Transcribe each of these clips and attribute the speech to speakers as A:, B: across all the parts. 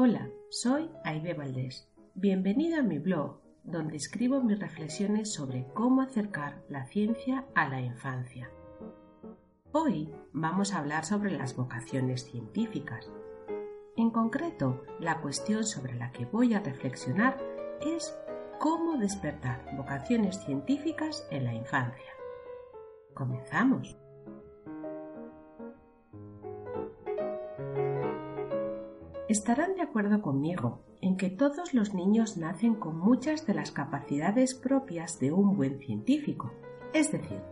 A: Hola, soy Aide Valdés. Bienvenido a mi blog, donde escribo mis reflexiones sobre cómo acercar la ciencia a la infancia. Hoy vamos a hablar sobre las vocaciones científicas. En concreto, la cuestión sobre la que voy a reflexionar es cómo despertar vocaciones científicas en la infancia. Comenzamos. Estarán de acuerdo conmigo en que todos los niños nacen con muchas de las capacidades propias de un buen científico, es decir,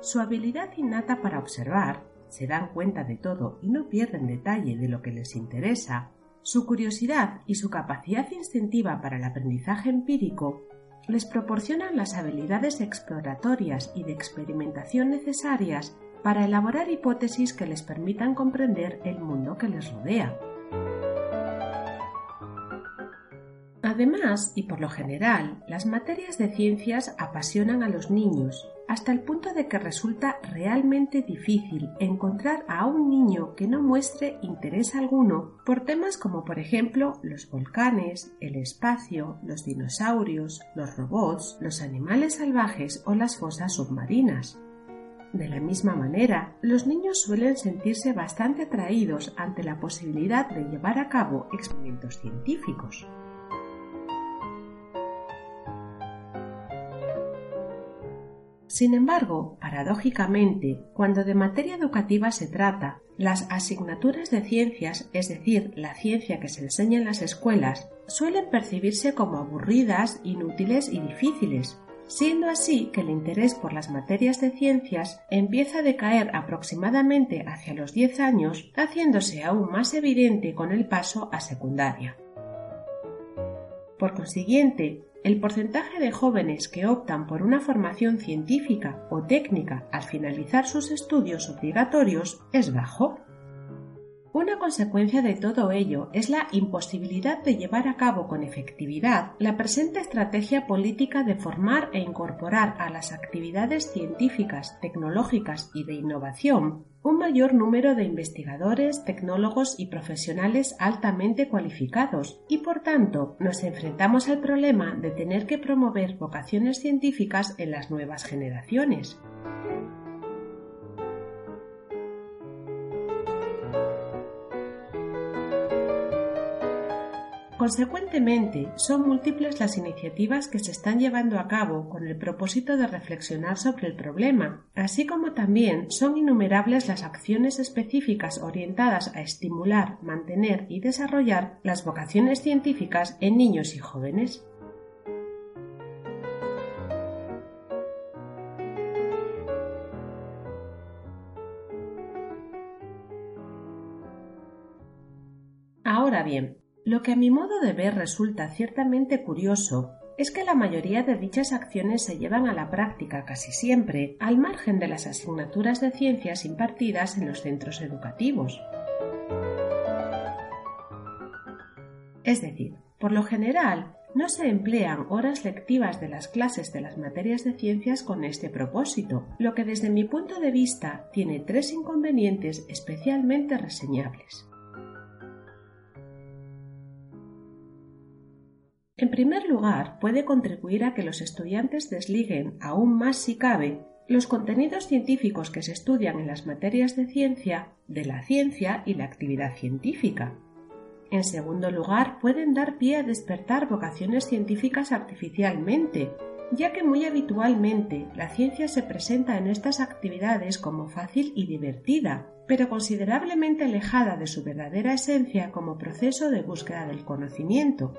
A: su habilidad innata para observar, se dan cuenta de todo y no pierden detalle de lo que les interesa, su curiosidad y su capacidad instintiva para el aprendizaje empírico les proporcionan las habilidades exploratorias y de experimentación necesarias para elaborar hipótesis que les permitan comprender el mundo que les rodea. Además, y por lo general, las materias de ciencias apasionan a los niños, hasta el punto de que resulta realmente difícil encontrar a un niño que no muestre interés alguno por temas como por ejemplo los volcanes, el espacio, los dinosaurios, los robots, los animales salvajes o las fosas submarinas. De la misma manera, los niños suelen sentirse bastante atraídos ante la posibilidad de llevar a cabo experimentos científicos. Sin embargo, paradójicamente, cuando de materia educativa se trata, las asignaturas de ciencias, es decir, la ciencia que se enseña en las escuelas, suelen percibirse como aburridas, inútiles y difíciles, siendo así que el interés por las materias de ciencias empieza a decaer aproximadamente hacia los 10 años, haciéndose aún más evidente con el paso a secundaria. Por consiguiente, el porcentaje de jóvenes que optan por una formación científica o técnica al finalizar sus estudios obligatorios es bajo. Una consecuencia de todo ello es la imposibilidad de llevar a cabo con efectividad la presente estrategia política de formar e incorporar a las actividades científicas, tecnológicas y de innovación un mayor número de investigadores, tecnólogos y profesionales altamente cualificados y por tanto nos enfrentamos al problema de tener que promover vocaciones científicas en las nuevas generaciones. Consecuentemente, son múltiples las iniciativas que se están llevando a cabo con el propósito de reflexionar sobre el problema, así como también son innumerables las acciones específicas orientadas a estimular, mantener y desarrollar las vocaciones científicas en niños y jóvenes. Ahora bien, lo que a mi modo de ver resulta ciertamente curioso es que la mayoría de dichas acciones se llevan a la práctica casi siempre al margen de las asignaturas de ciencias impartidas en los centros educativos. Es decir, por lo general, no se emplean horas lectivas de las clases de las materias de ciencias con este propósito, lo que desde mi punto de vista tiene tres inconvenientes especialmente reseñables. En primer lugar, puede contribuir a que los estudiantes desliguen aún más si cabe los contenidos científicos que se estudian en las materias de ciencia de la ciencia y la actividad científica. En segundo lugar, pueden dar pie a despertar vocaciones científicas artificialmente, ya que muy habitualmente la ciencia se presenta en estas actividades como fácil y divertida, pero considerablemente alejada de su verdadera esencia como proceso de búsqueda del conocimiento,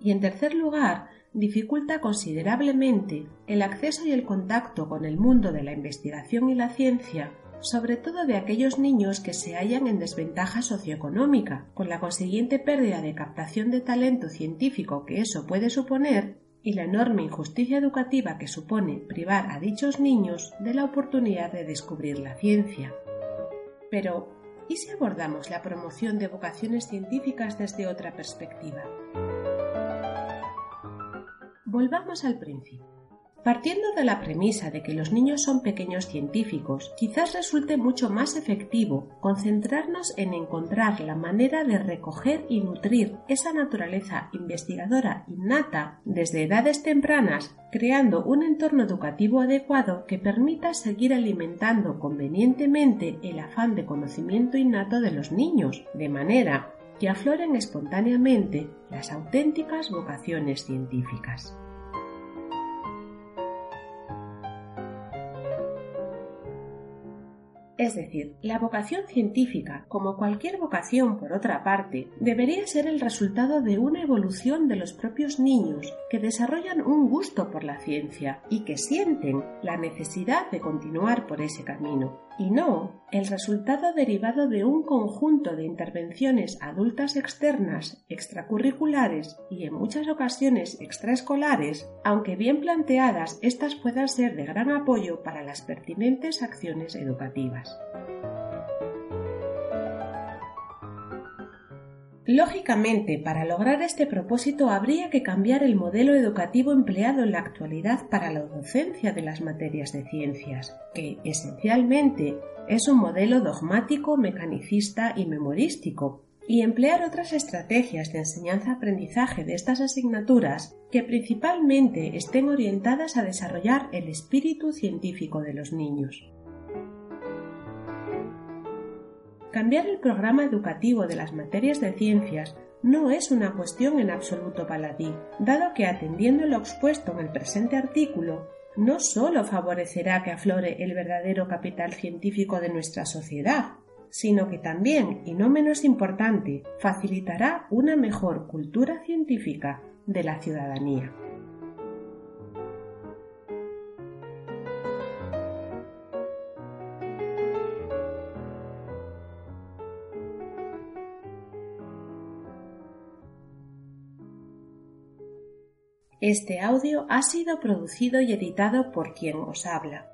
A: y en tercer lugar dificulta considerablemente el acceso y el contacto con el mundo de la investigación y la ciencia sobre todo de aquellos niños que se hallan en desventaja socioeconómica, con la consiguiente pérdida de captación de talento científico que eso puede suponer y la enorme injusticia educativa que supone privar a dichos niños de la oportunidad de descubrir la ciencia. Pero, ¿y si abordamos la promoción de vocaciones científicas desde otra perspectiva? Volvamos al principio. Partiendo de la premisa de que los niños son pequeños científicos, quizás resulte mucho más efectivo concentrarnos en encontrar la manera de recoger y nutrir esa naturaleza investigadora innata desde edades tempranas, creando un entorno educativo adecuado que permita seguir alimentando convenientemente el afán de conocimiento innato de los niños, de manera que afloren espontáneamente las auténticas vocaciones científicas. Es decir, la vocación científica, como cualquier vocación por otra parte, debería ser el resultado de una evolución de los propios niños que desarrollan un gusto por la ciencia y que sienten la necesidad de continuar por ese camino, y no el resultado derivado de un conjunto de intervenciones adultas externas, extracurriculares y en muchas ocasiones extraescolares, aunque bien planteadas, éstas puedan ser de gran apoyo para las pertinentes acciones educativas. Lógicamente, para lograr este propósito habría que cambiar el modelo educativo empleado en la actualidad para la docencia de las materias de ciencias, que esencialmente es un modelo dogmático, mecanicista y memorístico, y emplear otras estrategias de enseñanza-aprendizaje de estas asignaturas que principalmente estén orientadas a desarrollar el espíritu científico de los niños. Cambiar el programa educativo de las materias de ciencias no es una cuestión en absoluto paladí, dado que atendiendo lo expuesto en el presente artículo, no sólo favorecerá que aflore el verdadero capital científico de nuestra sociedad, sino que también, y no menos importante, facilitará una mejor cultura científica de la ciudadanía. Este audio ha sido producido y editado por quien os habla.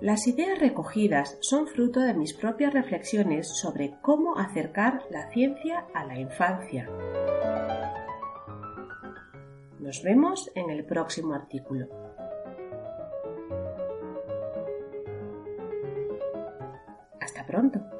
A: Las ideas recogidas son fruto de mis propias reflexiones sobre cómo acercar la ciencia a la infancia. Nos vemos en el próximo artículo. Hasta pronto.